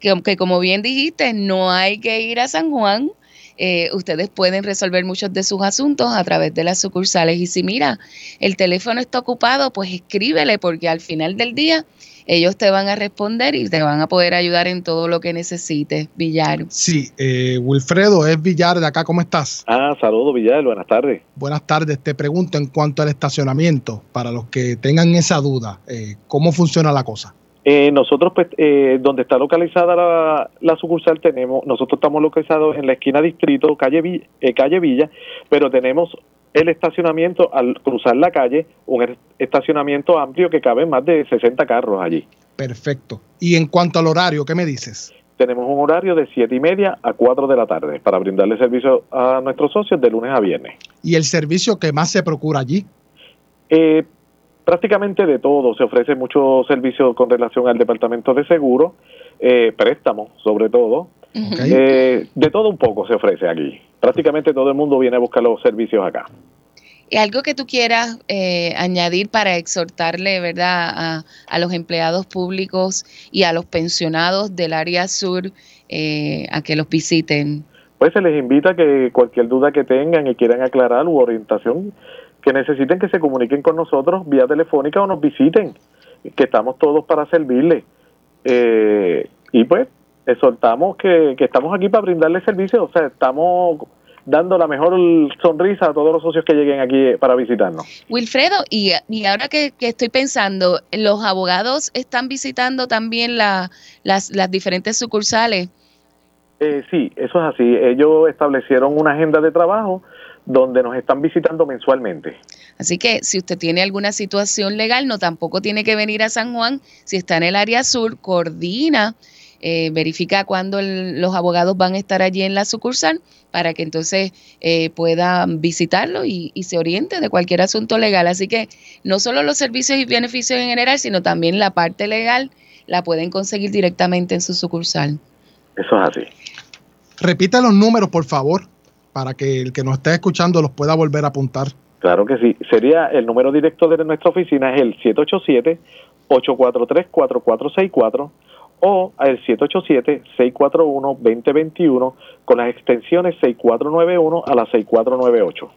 Que, como bien dijiste, no hay que ir a San Juan. Eh, ustedes pueden resolver muchos de sus asuntos a través de las sucursales. Y si mira, el teléfono está ocupado, pues escríbele porque al final del día ellos te van a responder y te van a poder ayudar en todo lo que necesites, Villar. Sí, eh, Wilfredo, es Villar de acá, ¿cómo estás? Ah, saludos Villar, buenas tardes. Buenas tardes, te pregunto en cuanto al estacionamiento, para los que tengan esa duda, eh, ¿cómo funciona la cosa? Eh, nosotros, pues, eh, donde está localizada la, la, sucursal, tenemos, nosotros estamos localizados en la esquina Distrito, calle Villa, eh, calle Villa, pero tenemos el estacionamiento al cruzar la calle, un estacionamiento amplio que cabe más de 60 carros allí. Perfecto. Y en cuanto al horario, ¿qué me dices? Tenemos un horario de 7 y media a 4 de la tarde para brindarle servicio a nuestros socios de lunes a viernes. ¿Y el servicio que más se procura allí? Eh, prácticamente de todo. Se ofrece mucho servicio con relación al departamento de seguro, eh, préstamos sobre todo. Okay. Eh, de todo un poco se ofrece aquí. prácticamente todo el mundo viene a buscar los servicios acá. Y algo que tú quieras eh, añadir para exhortarle, ¿verdad?, a, a, los empleados públicos y a los pensionados del área sur eh, a que los visiten. Pues se les invita a que cualquier duda que tengan y quieran aclarar u orientación que necesiten que se comuniquen con nosotros vía telefónica o nos visiten, que estamos todos para servirles. Eh, y pues exhortamos que, que estamos aquí para brindarles servicios, o sea, estamos dando la mejor sonrisa a todos los socios que lleguen aquí para visitarnos. Wilfredo, y, y ahora que, que, estoy pensando, ¿los abogados están visitando también la, las, las diferentes sucursales? Eh, sí, eso es así. Ellos establecieron una agenda de trabajo donde nos están visitando mensualmente. Así que si usted tiene alguna situación legal, no tampoco tiene que venir a San Juan. Si está en el área sur, coordina eh, verifica cuándo los abogados van a estar allí en la sucursal para que entonces eh, puedan visitarlo y, y, se oriente de cualquier asunto legal. Así que no solo los servicios y beneficios en general, sino también la parte legal la pueden conseguir directamente en su sucursal. Eso es así. Repita los números, por favor, para que el que nos esté escuchando los pueda volver a apuntar. Claro que sí. Sería el número directo de nuestra oficina es el 787 843 4464 o al 787-641-2021 con las extensiones 6491 a la 6498.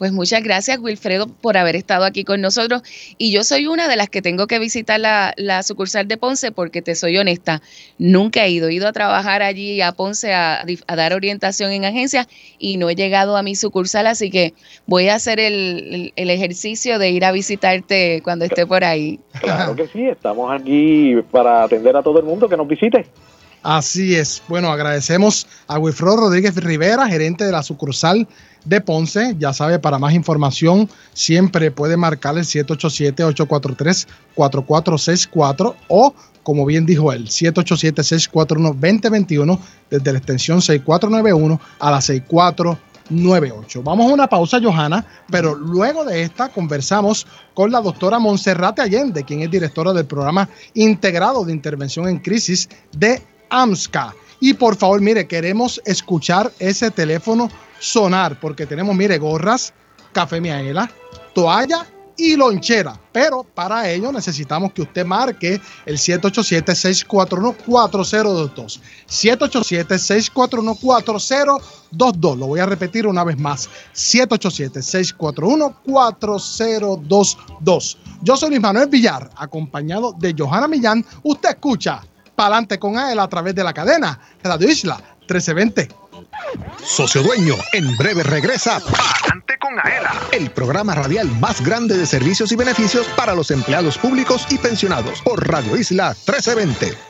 Pues muchas gracias, Wilfredo, por haber estado aquí con nosotros. Y yo soy una de las que tengo que visitar la, la sucursal de Ponce porque te soy honesta, nunca he ido. He ido a trabajar allí a Ponce a, a dar orientación en agencias y no he llegado a mi sucursal, así que voy a hacer el, el, el ejercicio de ir a visitarte cuando esté por ahí. Claro que sí, estamos aquí para atender a todo el mundo que nos visite. Así es. Bueno, agradecemos a Wilfredo Rodríguez Rivera, gerente de la sucursal de Ponce. Ya sabe, para más información siempre puede marcar el 787-843-4464 o, como bien dijo él, 787-641-2021 desde la extensión 6491 a la 6498. Vamos a una pausa, Johanna, pero luego de esta conversamos con la doctora Monserrate Allende, quien es directora del programa integrado de intervención en crisis de AMSCA. Y por favor, mire, queremos escuchar ese teléfono sonar porque tenemos, mire, gorras, café miaela, toalla y lonchera. Pero para ello necesitamos que usted marque el 787-641-4022. 787-641-4022. Lo voy a repetir una vez más. 787-641-4022. Yo soy Luis Manuel Villar, acompañado de Johanna Millán. Usted escucha Palante con él a través de la cadena Radio Isla 1320. Socio Dueño, en breve regresa Palante con Aela, el programa radial más grande de servicios y beneficios para los empleados públicos y pensionados por Radio Isla 1320.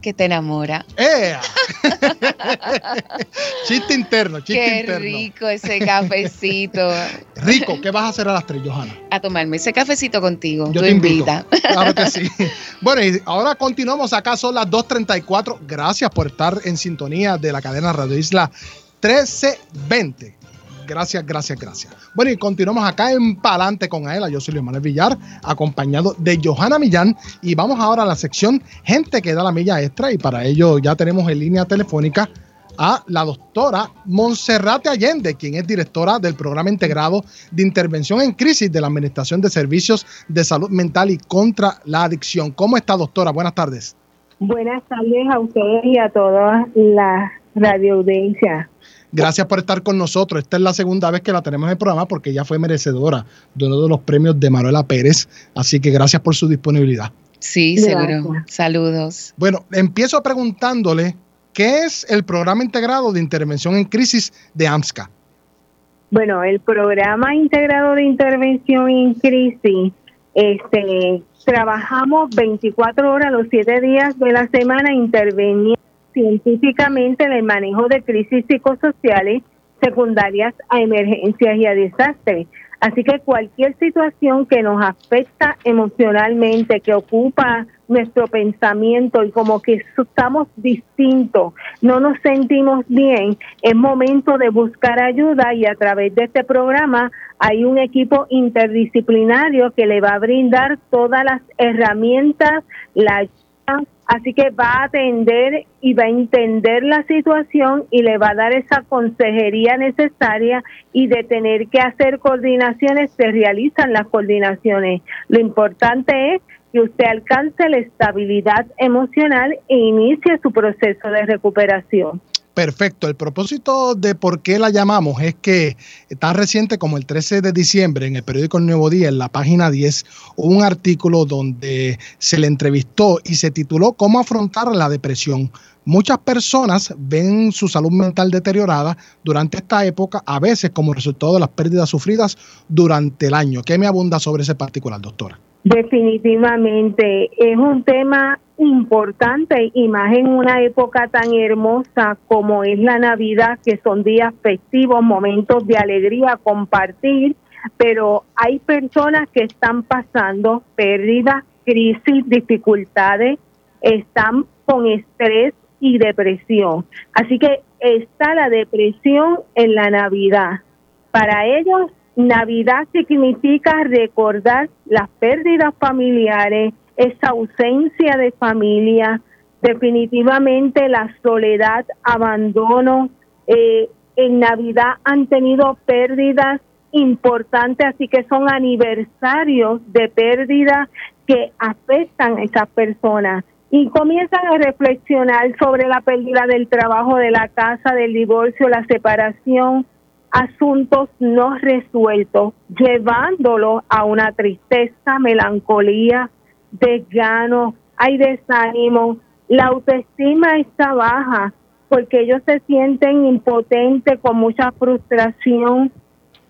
que te enamora. ¡Ea! chiste interno, chiste Qué interno. rico ese cafecito. Rico, ¿qué vas a hacer a las tres, Johanna? A tomarme ese cafecito contigo. Yo te invito. invita. Claro que sí. Bueno, y ahora continuamos. Acá son las 2.34. Gracias por estar en sintonía de la cadena Radio Isla 1320. Gracias, gracias, gracias. Bueno, y continuamos acá en Palante con Aela. Yo soy Luis Manuel Villar, acompañado de Johanna Millán. Y vamos ahora a la sección Gente que da la milla extra. Y para ello ya tenemos en línea telefónica a la doctora Monserrate Allende, quien es directora del programa integrado de intervención en crisis de la Administración de Servicios de Salud Mental y contra la Adicción. ¿Cómo está, doctora? Buenas tardes. Buenas tardes a ustedes y a toda la radio audiencia. Gracias por estar con nosotros. Esta es la segunda vez que la tenemos en el programa porque ella fue merecedora de uno de los premios de Manuela Pérez. Así que gracias por su disponibilidad. Sí, seguro. Saludos. Bueno, empiezo preguntándole, ¿qué es el programa integrado de intervención en crisis de AMSCA? Bueno, el programa integrado de intervención en crisis, este, trabajamos 24 horas los 7 días de la semana interveniendo científicamente en el manejo de crisis psicosociales secundarias a emergencias y a desastres. Así que cualquier situación que nos afecta emocionalmente, que ocupa nuestro pensamiento y como que estamos distintos, no nos sentimos bien, es momento de buscar ayuda y a través de este programa hay un equipo interdisciplinario que le va a brindar todas las herramientas, la ayuda Así que va a atender y va a entender la situación y le va a dar esa consejería necesaria y de tener que hacer coordinaciones, se realizan las coordinaciones. Lo importante es que usted alcance la estabilidad emocional e inicie su proceso de recuperación. Perfecto. El propósito de por qué la llamamos es que tan reciente como el 13 de diciembre en el periódico El Nuevo Día, en la página 10, hubo un artículo donde se le entrevistó y se tituló ¿Cómo afrontar la depresión? Muchas personas ven su salud mental deteriorada durante esta época, a veces como resultado de las pérdidas sufridas durante el año. ¿Qué me abunda sobre ese particular, doctora? Definitivamente es un tema importante y más en una época tan hermosa como es la Navidad, que son días festivos, momentos de alegría, compartir, pero hay personas que están pasando pérdidas, crisis, dificultades, están con estrés y depresión. Así que está la depresión en la Navidad. Para ellos Navidad significa recordar las pérdidas familiares, esa ausencia de familia, definitivamente la soledad, abandono, eh, en Navidad han tenido pérdidas importantes, así que son aniversarios de pérdidas que afectan a esas personas. Y comienzan a reflexionar sobre la pérdida del trabajo, de la casa, del divorcio, la separación, asuntos no resueltos, llevándolo a una tristeza, melancolía, desgano, hay desánimo, la autoestima está baja porque ellos se sienten impotentes con mucha frustración,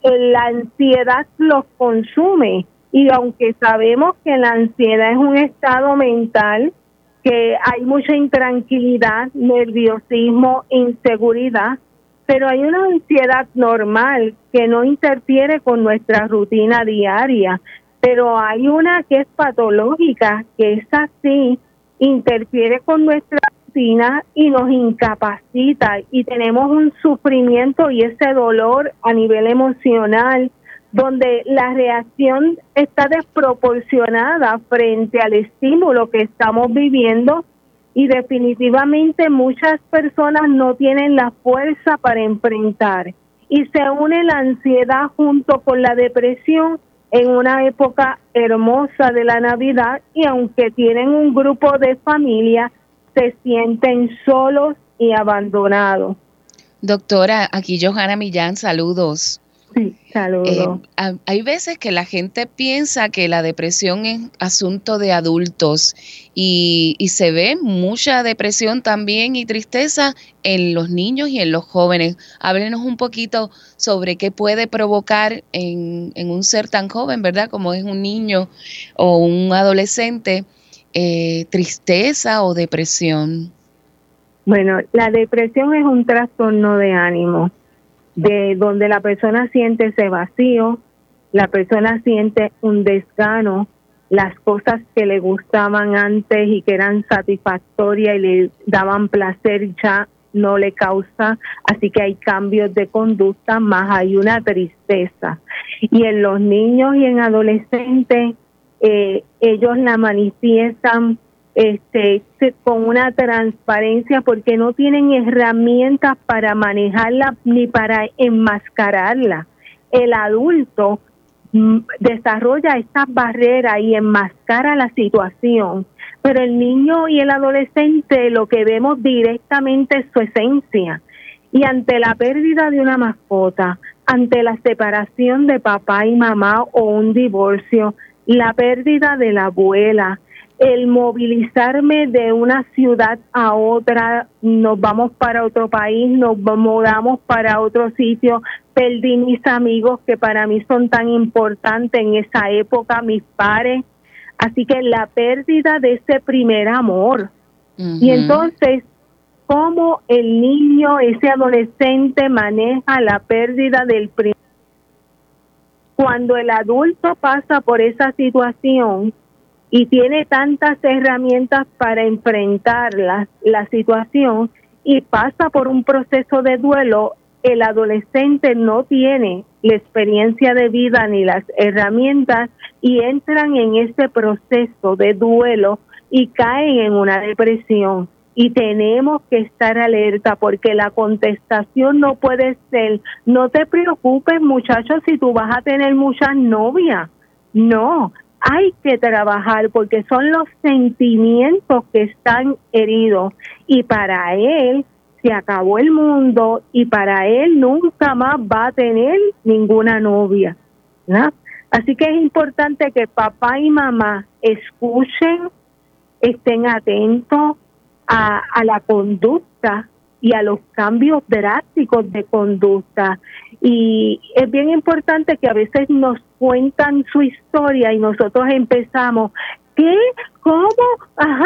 la ansiedad los consume. Y aunque sabemos que la ansiedad es un estado mental, que hay mucha intranquilidad, nerviosismo, inseguridad, pero hay una ansiedad normal que no interfiere con nuestra rutina diaria, pero hay una que es patológica, que es así, interfiere con nuestra rutina y nos incapacita. Y tenemos un sufrimiento y ese dolor a nivel emocional donde la reacción está desproporcionada frente al estímulo que estamos viviendo y definitivamente muchas personas no tienen la fuerza para enfrentar y se une la ansiedad junto con la depresión en una época hermosa de la Navidad y aunque tienen un grupo de familia, se sienten solos y abandonados. Doctora, aquí Johanna Millán, saludos. Sí. Eh, ha- hay veces que la gente piensa que la depresión es asunto de adultos y, y se ve mucha depresión también y tristeza en los niños y en los jóvenes. Háblenos un poquito sobre qué puede provocar en, en un ser tan joven, ¿verdad? Como es un niño o un adolescente, eh, tristeza o depresión. Bueno, la depresión es un trastorno de ánimo, de donde la persona siente ese vacío, la persona siente un desgano, las cosas que le gustaban antes y que eran satisfactorias y le daban placer ya no le causa, así que hay cambios de conducta, más hay una tristeza. Y en los niños y en adolescentes, eh, ellos la manifiestan este, con una transparencia porque no tienen herramientas para manejarla ni para enmascararla. El adulto mm, desarrolla estas barreras y enmascara la situación, pero el niño y el adolescente lo que vemos directamente es su esencia. Y ante la pérdida de una mascota, ante la separación de papá y mamá o un divorcio, la pérdida de la abuela, el movilizarme de una ciudad a otra, nos vamos para otro país, nos mudamos para otro sitio, perdí mis amigos que para mí son tan importantes en esa época, mis pares, así que la pérdida de ese primer amor. Y entonces, ¿cómo el niño, ese adolescente maneja la pérdida del primer cuando el adulto pasa por esa situación y tiene tantas herramientas para enfrentar la, la situación y pasa por un proceso de duelo, el adolescente no tiene la experiencia de vida ni las herramientas y entran en ese proceso de duelo y caen en una depresión. Y tenemos que estar alerta porque la contestación no puede ser, no te preocupes muchachos si tú vas a tener muchas novias. No, hay que trabajar porque son los sentimientos que están heridos y para él se acabó el mundo y para él nunca más va a tener ninguna novia. ¿verdad? Así que es importante que papá y mamá escuchen, estén atentos a, a la conducta y a los cambios drásticos de conducta. Y es bien importante que a veces nos cuentan su historia y nosotros empezamos, ¿qué? ¿Cómo? Ajá.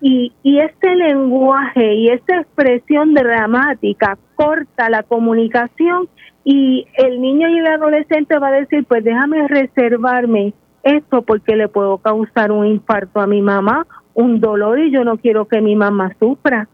Y, y ese lenguaje y esa expresión dramática corta la comunicación y el niño y el adolescente va a decir, pues déjame reservarme esto porque le puedo causar un infarto a mi mamá, un dolor y yo no quiero que mi mamá sufra.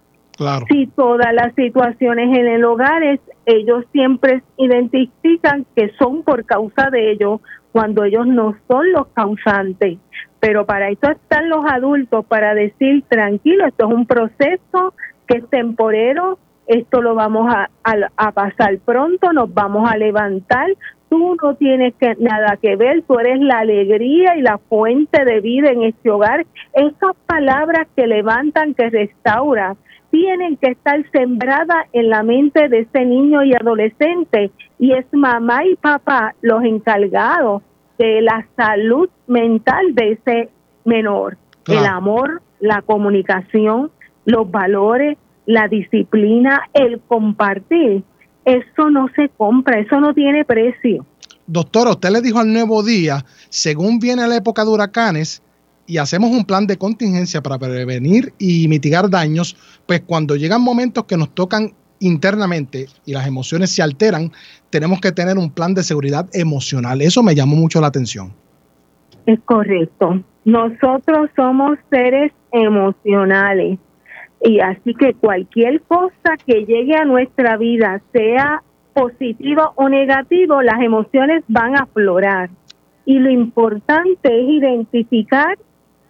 Si todas las situaciones en el hogar es, ellos siempre identifican que son por causa de ellos cuando ellos no son los causantes. Pero para eso están los adultos, para decir, tranquilo, esto es un proceso que es temporero, esto lo vamos a pasar pronto, nos vamos a levantar, tú no tienes que, nada que ver, tú eres la alegría y la fuente de vida en este hogar. Esas palabras que levantan, que restauran, tienen que estar sembradas en la mente de ese niño y adolescente y es mamá y papá los encargados de la salud mental de ese menor. Claro. El amor, la comunicación, los valores, la disciplina, el compartir. Eso no se compra, eso no tiene precio. Doctora, usted le dijo al nuevo día, según viene la época de huracanes y hacemos un plan de contingencia para prevenir y mitigar daños, pues cuando llegan momentos que nos tocan internamente y las emociones se alteran, tenemos que tener un plan de seguridad emocional. Eso me llamó mucho la atención. Es correcto. Nosotros somos seres emocionales y así que cualquier cosa que llegue a nuestra vida, sea positivo o negativo, las emociones van a aflorar. Y lo importante es identificar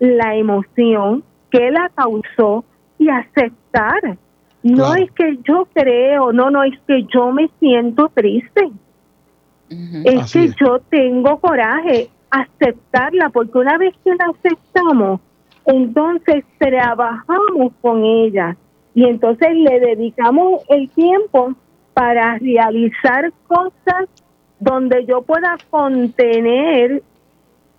la emoción que la causó y aceptar. No Claro. es que yo creo, no, no es que yo me siento triste. Es Así que es. yo tengo coraje, aceptarla, porque una vez que la aceptamos, entonces trabajamos con ella y entonces le dedicamos el tiempo para realizar cosas donde yo pueda contener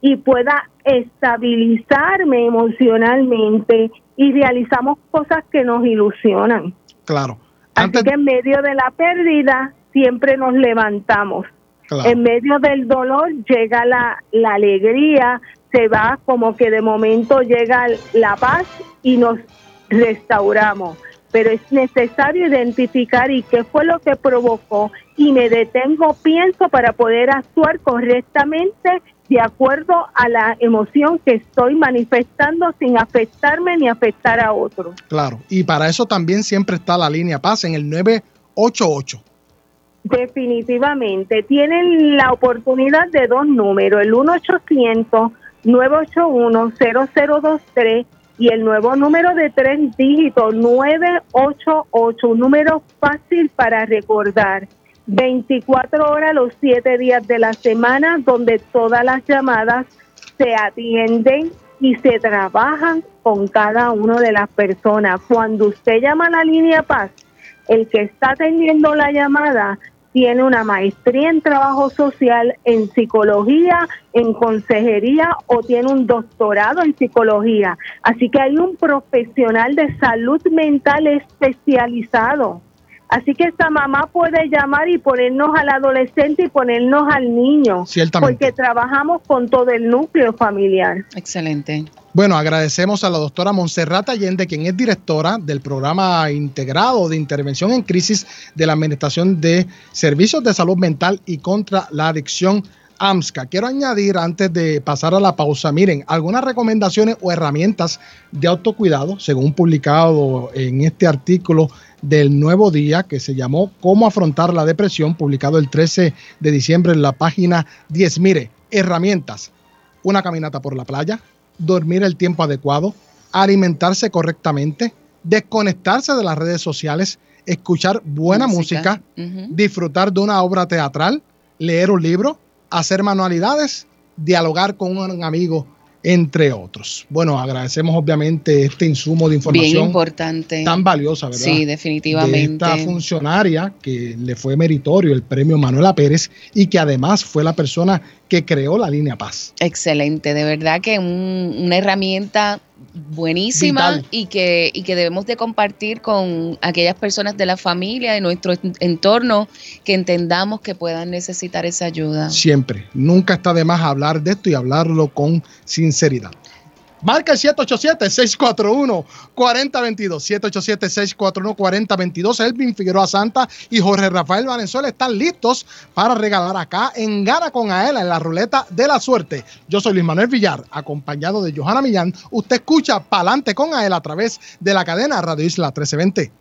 y pueda estabilizarme emocionalmente y realizamos cosas que nos ilusionan. Claro. Así que en medio de la pérdida siempre nos levantamos. Claro. En medio del dolor llega la, la alegría, se va como que de momento llega la paz y nos restauramos. Pero es necesario identificar y qué fue lo que provocó y me detengo, pienso para poder actuar correctamente de acuerdo a la emoción que estoy manifestando sin afectarme ni afectar a otros. Claro. Y para eso también siempre está la línea Paz en el 988. Definitivamente. Tienen la oportunidad de dos números, el 1-800-981-0023 y el nuevo número de tres dígitos, 988, un número fácil para recordar. 24 horas los 7 días de la semana, donde todas las llamadas se atienden y se trabajan con cada una de las personas. Cuando usted llama a la línea Paz, el que está atendiendo la llamada tiene una maestría en trabajo social, en psicología, en consejería o tiene un doctorado en psicología. Así que hay un profesional de salud mental especializado. Así que esta mamá puede llamar y ponernos al adolescente y ponernos al niño. Ciertamente. Porque trabajamos con todo el núcleo familiar. Excelente. Bueno, agradecemos a la doctora Montserrat Allende, quien es directora del programa integrado de intervención en crisis de la Administración de Servicios de Salud Mental y contra la Adicción AMSCA. Quiero añadir antes de pasar a la pausa, miren, algunas recomendaciones o herramientas de autocuidado, según publicado en este artículo del Nuevo Día que se llamó Cómo afrontar la depresión, publicado el 13 de diciembre en la página 10. Mire, herramientas, una caminata por la playa, dormir el tiempo adecuado, alimentarse correctamente, desconectarse de las redes sociales, escuchar buena música, disfrutar de una obra teatral, leer un libro, hacer manualidades, dialogar con un amigo, entre otros. Bueno, agradecemos obviamente este insumo de Bien información importante. tan valiosa, ¿verdad? Sí, de definitivamente. esta funcionaria que le fue meritorio el premio Manuela Pérez y que además fue la persona que creó la línea Paz. Excelente, de verdad que un- una herramienta buenísima Vital. y que, y que debemos de compartir con aquellas personas de la familia, de nuestro en- entorno, que entendamos que puedan necesitar esa ayuda. Siempre. Nunca está de más hablar de esto y hablarlo con sinceridad. Marca el 787-641-4022. 787-641-4022. Elvin Figueroa Santa y Jorge Rafael Valenzuela están listos para regalar acá en Gana con Aela en la ruleta de la suerte. Yo soy Luis Manuel Villar, acompañado de Johanna Millán. Usted escucha Palante con Aela a través de la cadena Radio Isla 1320.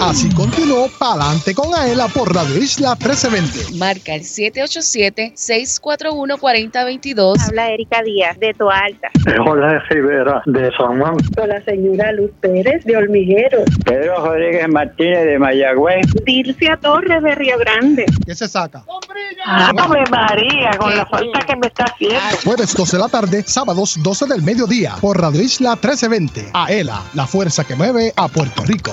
Así continuó Palante con Aela por Radio Isla 1320. Marca el 787-641-4022. Habla Erika Díaz de Toalta. Jorge Rivera de San Juan. Con la señora Luz Pérez de Hormigueros. Pedro Rodríguez Martínez de Mayagüez. Dircia Torres de Río Grande. ¿Qué se saca? Ave María, con la falta que me está haciendo. Jueves 12 de la tarde, sábados 12 del mediodía por Radio Isla 1320. Aela, la fuerza que mueve a Puerto Rico.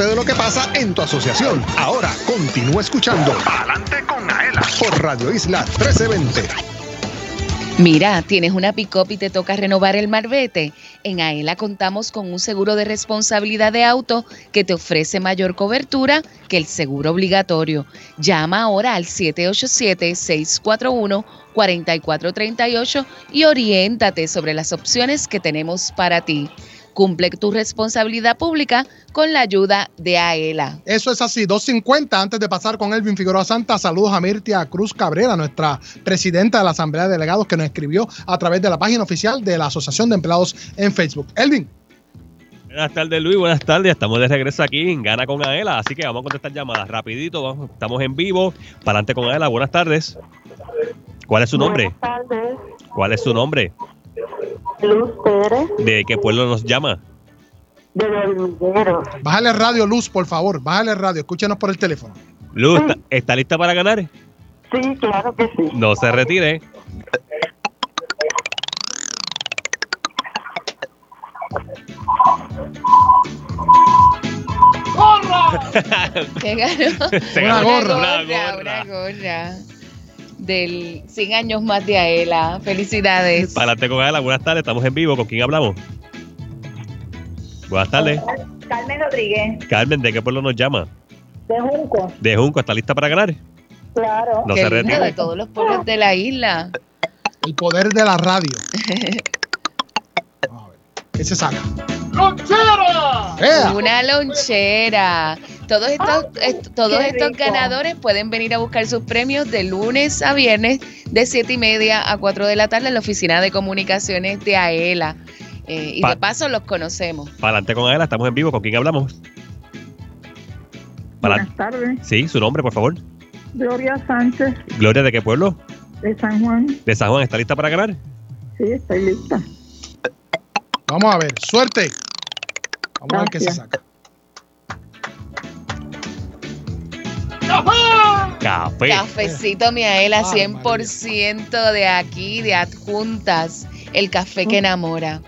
Entérate de lo que pasa en tu asociación. Ahora continúa escuchando Adelante con Aela por Radio Isla 1320. Mira, tienes una pick-up y te toca renovar el marbete. En AELA contamos con un seguro de responsabilidad de auto que te ofrece mayor cobertura que el seguro obligatorio. Llama ahora al 787-641-4438 y oriéntate sobre las opciones que tenemos para ti. Cumple tu responsabilidad pública con la ayuda de AELA. Eso es así, 2.50. Antes de pasar con Elvin Figueroa Santa, saludos a Mirtia Cruz Cabrera, nuestra presidenta de la Asamblea de Delegados, que nos escribió a través de la página oficial de la Asociación de Empleados en Facebook. Elvin. Buenas tardes Luis, buenas tardes. Estamos de regreso aquí en Gana con Aela, así que vamos a contestar llamadas rapidito. Vamos, estamos en vivo. Para adelante con Aela, buenas tardes. ¿Cuál es su nombre? Buenas tardes, ¿Cuál es su nombre? Luz Pérez, ¿De qué pueblo nos llama? de Hormiguero. Bájale radio, Luz, por favor. Bájale radio. Escúchenos por el teléfono. Luz, ¿está, está lista para ganar? Sí, claro que sí. No se retire. ¿Qué ganó? Se ganó una una gorra, gorra. una gorra. Del 100 años más de Aela. Felicidades. Para adelante con Aela, buenas tardes. Estamos en vivo. ¿Con quién hablamos? Buenas tardes. Carmen Rodríguez, Carmen, ¿de qué pueblo nos llama? de Junco. De Junco, ¿está lista para ganar? Claro. No Qué se retire. de todos los pueblos de la isla. El poder de la radio. Vamos a ver. ¿Qué se saca? ¡Ea! Una lonchera. Todos estos, est- todos qué estos rico. ganadores pueden venir a buscar sus premios de lunes a viernes de 7 y media a 4 de la tarde en la oficina de comunicaciones de AELA. Eh, y Pa- de paso los conocemos. Para adelante con Aela, estamos en vivo. ¿Con quién hablamos? Para- Buenas tardes, Sí, su nombre, por favor. Gloria Sánchez, Gloria, ¿de qué pueblo? de San Juan. De San Juan, ¿está lista para ganar? Sí, estoy lista. Vamos a ver, suerte. Vamos a ver qué se saca. Café. Cafecito Miaela, Ay, 100% de aquí, de adjuntas. El café que enamora.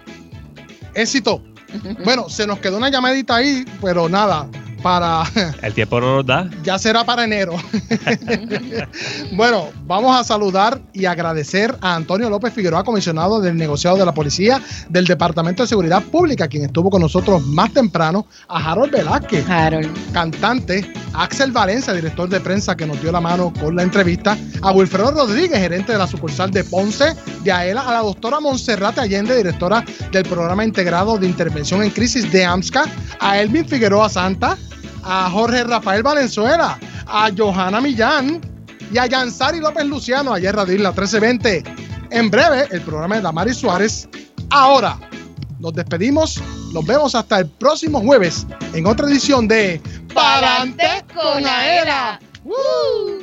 Éxito. Bueno, se nos quedó una llamadita ahí, pero nada, para El tiempo no nos da. ya será para enero. bueno, vamos a saludar y agradecer a Antonio López Figueroa, comisionado del negociado de la policía del Departamento de Seguridad Pública, quien estuvo con nosotros más temprano, a Harold Velázquez, cantante, a Axel Valencia, director de prensa que nos dio la mano con la entrevista, a Wilfredo Rodríguez, gerente de la sucursal de Ponce, de AELA, a la doctora Monserrate Allende, directora del programa integrado de intervención en crisis de AMSCA, a Elvin Figueroa Santa, a Jorge Rafael Valenzuela, a Johanna Millán y a Yansari López Luciano, ayer Radio Isla 1320. En breve, el programa de Damaris Suárez. Ahora, nos despedimos. Nos vemos hasta el próximo jueves en otra edición de Pa'lante con Aela. ¡Woo!